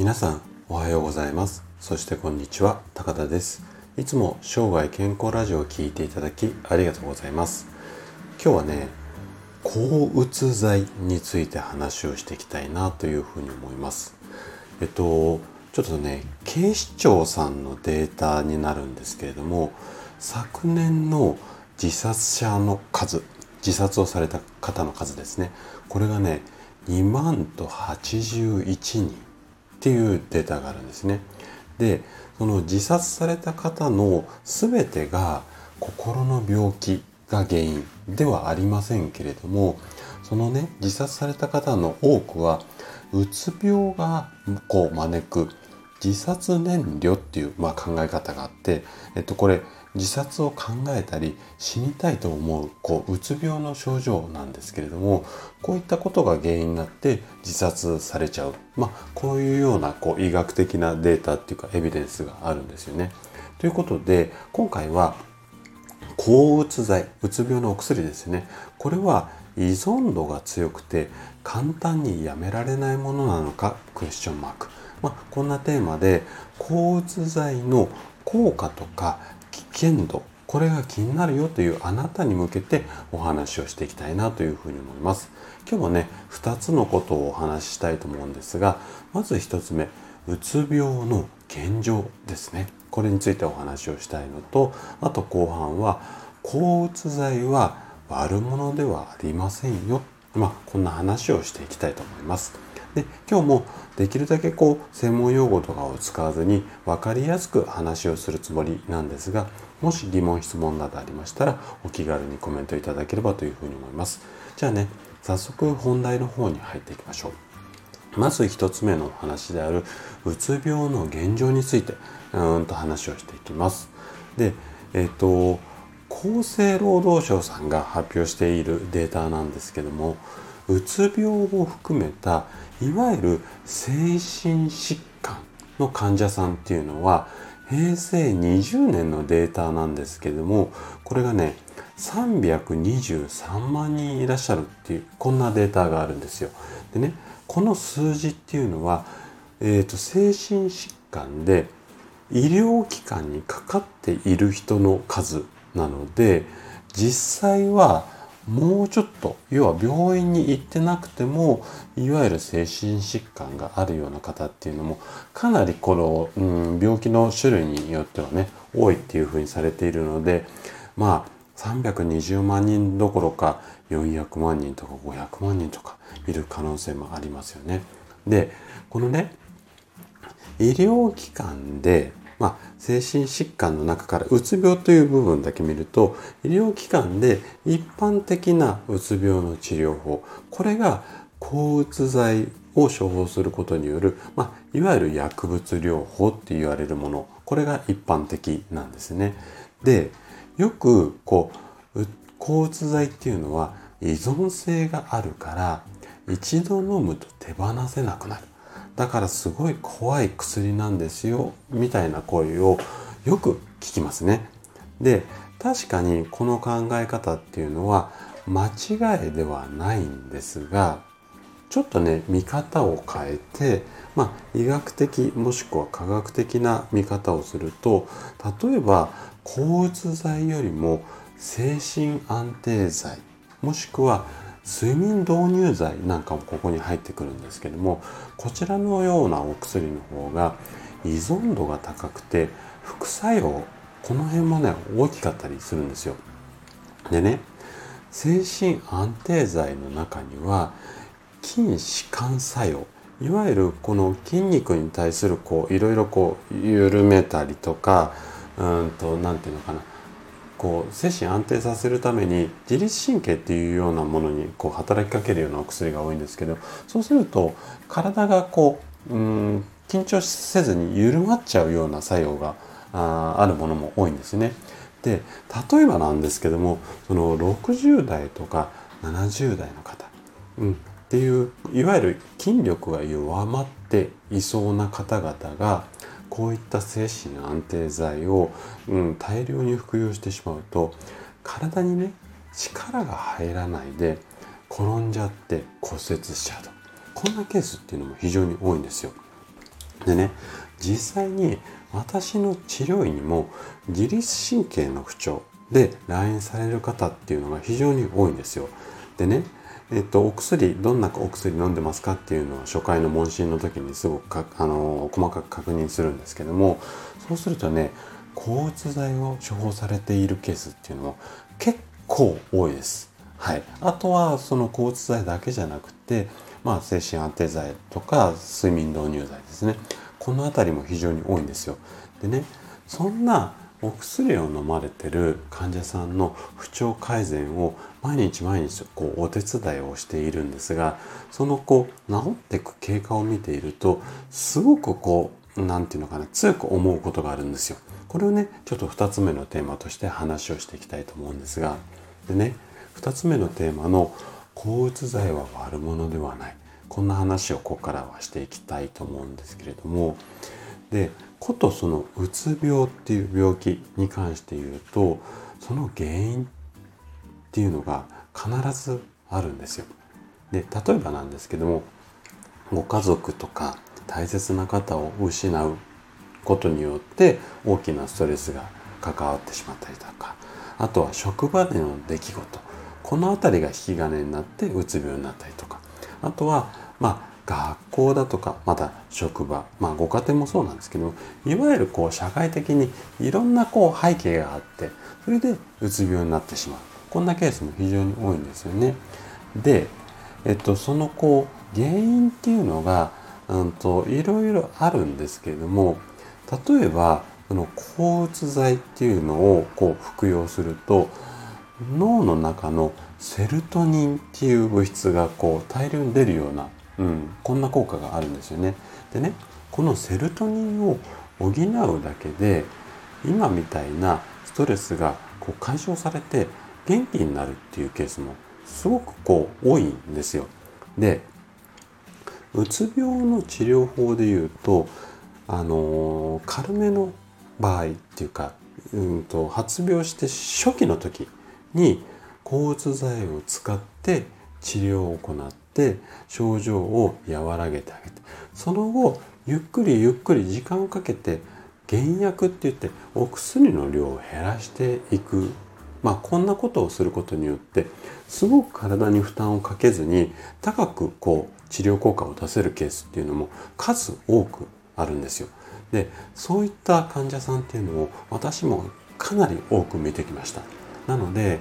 皆さんおはようございます。そしてこんにちは。高田です。いつも生涯健康ラジオを聴いていただきありがとうございます。今日はね抗うつ剤について話をしていきたいなというふうに思います。えっとちょっとね警視庁さんのデータになるんですけれども昨年の自殺者の数自殺をされた方の数ですね。これがね2万と81人。っていうデータがあるんですね。でその自殺された方の全てが心の病気が原因ではありませんけれどもそのね自殺された方の多くはうつ病がこう招く自殺燃料っていう、まあ、考え方があって、えっと、これ自殺を考えたり死にたいと思うこううつ病の症状なんですけれどもこういったことが原因になって自殺されちゃう、まあ、こういうようなこう医学的なデータっていうかエビデンスがあるんですよね。ということで今回は抗うつ剤うつ病のお薬ですね。これは依存度が強くて簡単にやめられないものなのかクエスチョンマーク、まあ、こんなテーマで抗うつ剤の効果とか危険度これが気になるよというあなたに向けてお話をしていきたいなというふうに思います。今日はね2つのことをお話ししたいと思うんですがまず1つ目うつ病の現状ですねこれについてお話をしたいのとあと後半は抗うつ剤は悪者ではありませんよまあこんな話をしていきたいと思います。で今日もできるだけこう専門用語とかを使わずに分かりやすく話をするつもりなんですがもし疑問質問などありましたらお気軽にコメントいただければというふうに思います。じゃあね早速本題の方に入っていきましょう。まず1つ目のお話であるうつ病の現状についてうんと話をしていきます。でえっ、ー、と厚生労働省さんが発表しているデータなんですけどもうつ病を含めたいわゆる精神疾患の患者さんっていうのは平成20年のデータなんですけれどもこれがね323万人いらっしゃるっていうこんなデータがあるんですよ。でねこの数字っていうのは、えーと、と精神疾患で医療機関にかかっている人の数なので実際はもうちょっと要は病院に行ってなくてもいわゆる精神疾患があるような方っていうのもかなりこの、うん、病気の種類によってはね多いっていうふうにされているのでまあ320万人どころか400万人とか500万人とかいる可能性もありますよね。でこのね医療機関でまあ、精神疾患の中からうつ病という部分だけ見ると医療機関で一般的なうつ病の治療法これが抗うつ剤を処方することによる、まあ、いわゆる薬物療法って言われるものこれが一般的なんですね。でよくこう抗うつ剤っていうのは依存性があるから一度飲むと手放せなくなるだからすごい怖い薬なんですよみたいな声をよく聞きますね。で確かにこの考え方っていうのは間違いではないんですがちょっとね見方を変えて、まあ、医学的もしくは科学的な見方をすると例えば抗うつ剤よりも精神安定剤もしくは睡眠導入剤なんかもここに入ってくるんですけどもこちらのようなお薬の方が依存度が高くて副作用この辺もね大きかったりするんですよ。でね精神安定剤の中には筋弛緩作用いわゆるこの筋肉に対するこういろいろこう緩めたりとかうんと何て言うのかなこう精神安定させるために自律神経っていうようなものにこう働きかけるようなお薬が多いんですけどそうすると体がこううん緊張せずに緩まっちゃうような作用がああるものも多いんですね。で例えばなんですけどもその60代とか70代の方、うん、っていういわゆる筋力が弱まっていそうな方々がこういった精神安定剤を、うん、大量に服用してしまうと体にね力が入らないで転んじゃって骨折しちゃうとこんなケースっていうのも非常に多いんですよ。でね実際に私の治療院にも自律神経の不調で来院される方っていうのが非常に多いんですよ。でねえっと、お薬どんなお薬飲んでますかっていうのは初回の問診の時にすごくかあの細かく確認するんですけどもそうするとね抗うつ剤を処方されているケースっていうのも結構多いです。はい、あとはその抗うつ剤だけじゃなくて、まあ、精神安定剤とか睡眠導入剤ですねこの辺りも非常に多いんですよ。でねそんなお薬を飲まれてる患者さんの不調改善を毎日毎日こうお手伝いをしているんですがそのこう治っていく経過を見ているとすごくこう何て言うのかな強く思うことがあるんですよ。これをねちょっと2つ目のテーマとして話をしていきたいと思うんですがでね2つ目のテーマの「抗うつ剤は悪者ではない」こんな話をここからはしていきたいと思うんですけれどもでことそのうつ病っていう病気に関して言うとその原因っていうのが必ずあるんですよ。で例えばなんですけどもご家族とか大切な方を失うことによって大きなストレスが関わってしまったりとかあとは職場での出来事この辺りが引き金になってうつ病になったりとかあとはまあ学校だとかまた職場まあご家庭もそうなんですけどいわゆるこう社会的にいろんなこう背景があってそれでうつ病になってしまうこんなケースも非常に多いんですよね。で、えっと、そのこう原因っていうのが、うんと、いろいろあるんですけれども例えばその抗うつ剤っていうのをこう服用すると脳の中のセルトニンっていう物質がこう大量に出るようなうん、こんな効果があるんですよね。でねこのセルトニンを補うだけで今みたいなストレスがこう解消されて元気になるっていうケースもすごくこう多いんですよ。でうつ病の治療法でいうとあの軽めの場合っていうか、うんと、発病して初期の時に抗うつ剤を使って治療を行っって症状を和らげてあげてその後ゆっくりゆっくり時間をかけて減薬って言ってお薬の量を減らしていくまあこんなことをすることによってすごく体に負担をかけずに高くこう治療効果を出せるケースっていうのも数多くあるんですよ。でそういった患者さんっていうのを私もかなり多く見てきました。なので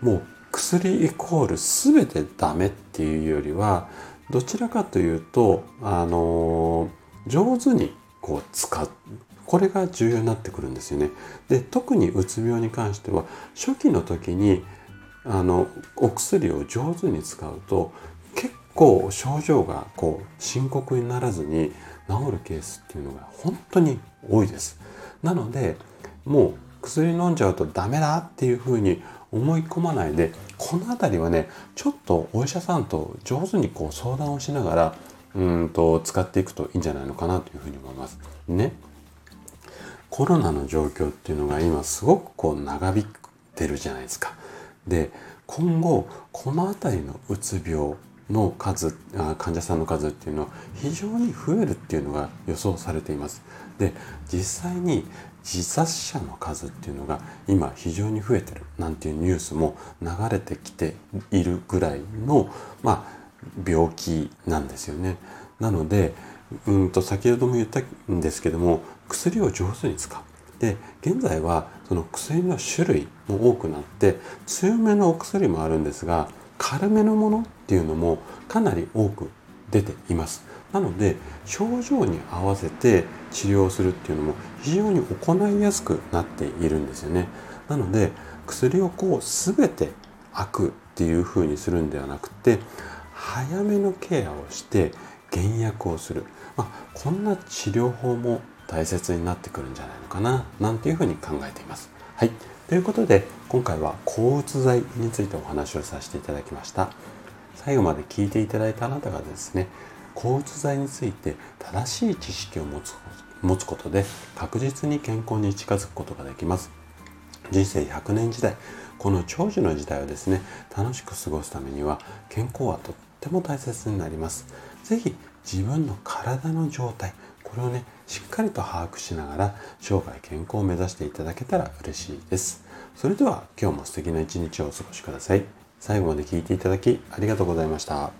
もう薬イコール全てダメっていうよりはどちらかというとあの上手にこう使うこれが重要になってくるんですよね。で特にうつ病に関しては初期の時にあのお薬を上手に使うと結構症状がこう深刻にならずに治るケースっていうのが本当に多いです。なのでもう薬飲んじゃうとダメだっていうふうに思い込まないでこの辺りはねちょっとお医者さんと上手にこう相談をしながらうんと使っていくといいんじゃないのかなというふうに思います。ね。コロナの状況っていうのが今すごくこう長引いてるじゃないですか。で今後この辺りのうつ病の数患者さんの数っていうのは非常に増えるっていうのが予想されています。で実際に自殺者の数っていうのが今非常に増えてるなんていうニュースも流れてきているぐらいの、まあ、病気なんですよね。なのでうんと先ほども言ったんですけども薬を上手に使う。で現在はその薬の種類も多くなって強めのお薬もあるんですが軽めのものっていうのもかなり多く出ています。なので症状に合わせて治療するっていうのも非常に行いやすくなっているんですよね。なので薬をこう全て悪っていう風にするんではなくて早めのケアをして減薬をする、まあ、こんな治療法も大切になってくるんじゃないのかななんていうふうに考えています。はいということで今回は抗うつ剤についてお話をさせていただきました。最後まで聞いていただいたあなたがですね抗うつ剤について正しい知識を持つ持つことで確実に健康に近づくことができます。人生100年時代この長寿の時代をですね楽しく過ごすためには健康はとっても大切になります。是非自分の体の状態これをねしっかりと把握しながら生涯健康を目指していただけたら嬉しいです。それでは今日も素敵な一日をお過ごしください。最後まで聴いていただきありがとうございました。